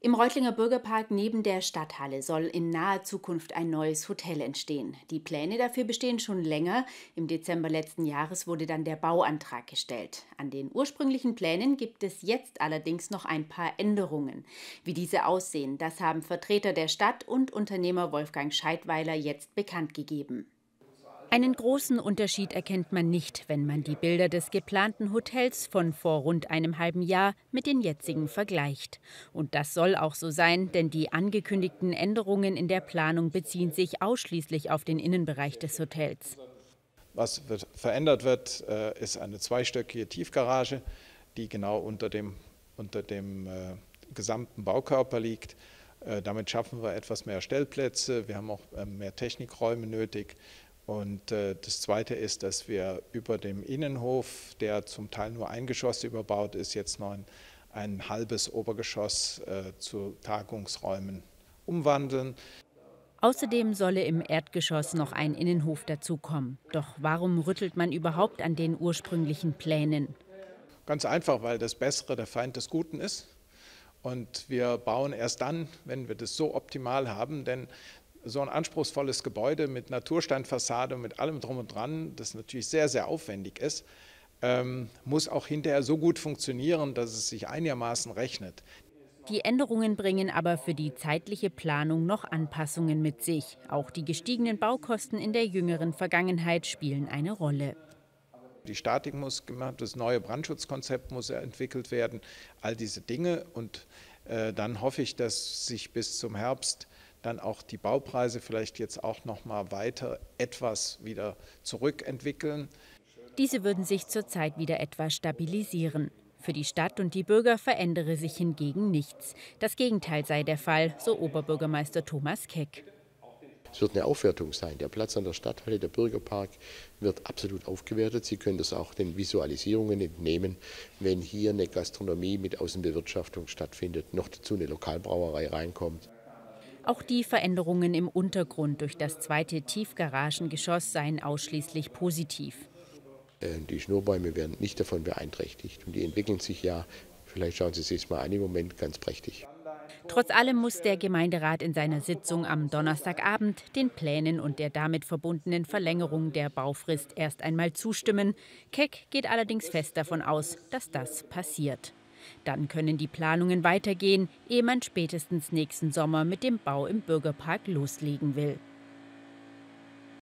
Im Reutlinger Bürgerpark neben der Stadthalle soll in naher Zukunft ein neues Hotel entstehen. Die Pläne dafür bestehen schon länger. Im Dezember letzten Jahres wurde dann der Bauantrag gestellt. An den ursprünglichen Plänen gibt es jetzt allerdings noch ein paar Änderungen. Wie diese aussehen, das haben Vertreter der Stadt und Unternehmer Wolfgang Scheidweiler jetzt bekannt gegeben. Einen großen Unterschied erkennt man nicht, wenn man die Bilder des geplanten Hotels von vor rund einem halben Jahr mit den jetzigen vergleicht. Und das soll auch so sein, denn die angekündigten Änderungen in der Planung beziehen sich ausschließlich auf den Innenbereich des Hotels. Was wird verändert wird, äh, ist eine zweistöckige Tiefgarage, die genau unter dem, unter dem äh, gesamten Baukörper liegt. Äh, damit schaffen wir etwas mehr Stellplätze, wir haben auch mehr Technikräume nötig. Und äh, das Zweite ist, dass wir über dem Innenhof, der zum Teil nur ein Geschoss überbaut ist, jetzt noch ein, ein halbes Obergeschoss äh, zu Tagungsräumen umwandeln. Außerdem solle im Erdgeschoss noch ein Innenhof dazukommen. Doch warum rüttelt man überhaupt an den ursprünglichen Plänen? Ganz einfach, weil das Bessere der Feind des Guten ist. Und wir bauen erst dann, wenn wir das so optimal haben, denn so ein anspruchsvolles Gebäude mit Natursteinfassade und mit allem drum und dran, das natürlich sehr, sehr aufwendig ist, ähm, muss auch hinterher so gut funktionieren, dass es sich einigermaßen rechnet. Die Änderungen bringen aber für die zeitliche Planung noch Anpassungen mit sich. Auch die gestiegenen Baukosten in der jüngeren Vergangenheit spielen eine Rolle. Die Statik muss gemacht, das neue Brandschutzkonzept muss entwickelt werden, all diese Dinge. Und äh, dann hoffe ich, dass sich bis zum Herbst dann auch die Baupreise vielleicht jetzt auch noch mal weiter etwas wieder zurückentwickeln. Diese würden sich zurzeit wieder etwas stabilisieren. Für die Stadt und die Bürger verändere sich hingegen nichts. Das Gegenteil sei der Fall, so Oberbürgermeister Thomas Keck. Es wird eine Aufwertung sein. Der Platz an der Stadthalle, der Bürgerpark, wird absolut aufgewertet. Sie können das auch den Visualisierungen entnehmen, wenn hier eine Gastronomie mit Außenbewirtschaftung stattfindet, noch dazu eine Lokalbrauerei reinkommt. Auch die Veränderungen im Untergrund durch das zweite Tiefgaragengeschoss seien ausschließlich positiv. Äh, die Schnurrbäume werden nicht davon beeinträchtigt und die entwickeln sich ja, vielleicht schauen Sie sich mal an im Moment, ganz prächtig. Trotz allem muss der Gemeinderat in seiner Sitzung am Donnerstagabend den Plänen und der damit verbundenen Verlängerung der Baufrist erst einmal zustimmen. Keck geht allerdings fest davon aus, dass das passiert. Dann können die Planungen weitergehen, ehe man spätestens nächsten Sommer mit dem Bau im Bürgerpark loslegen will.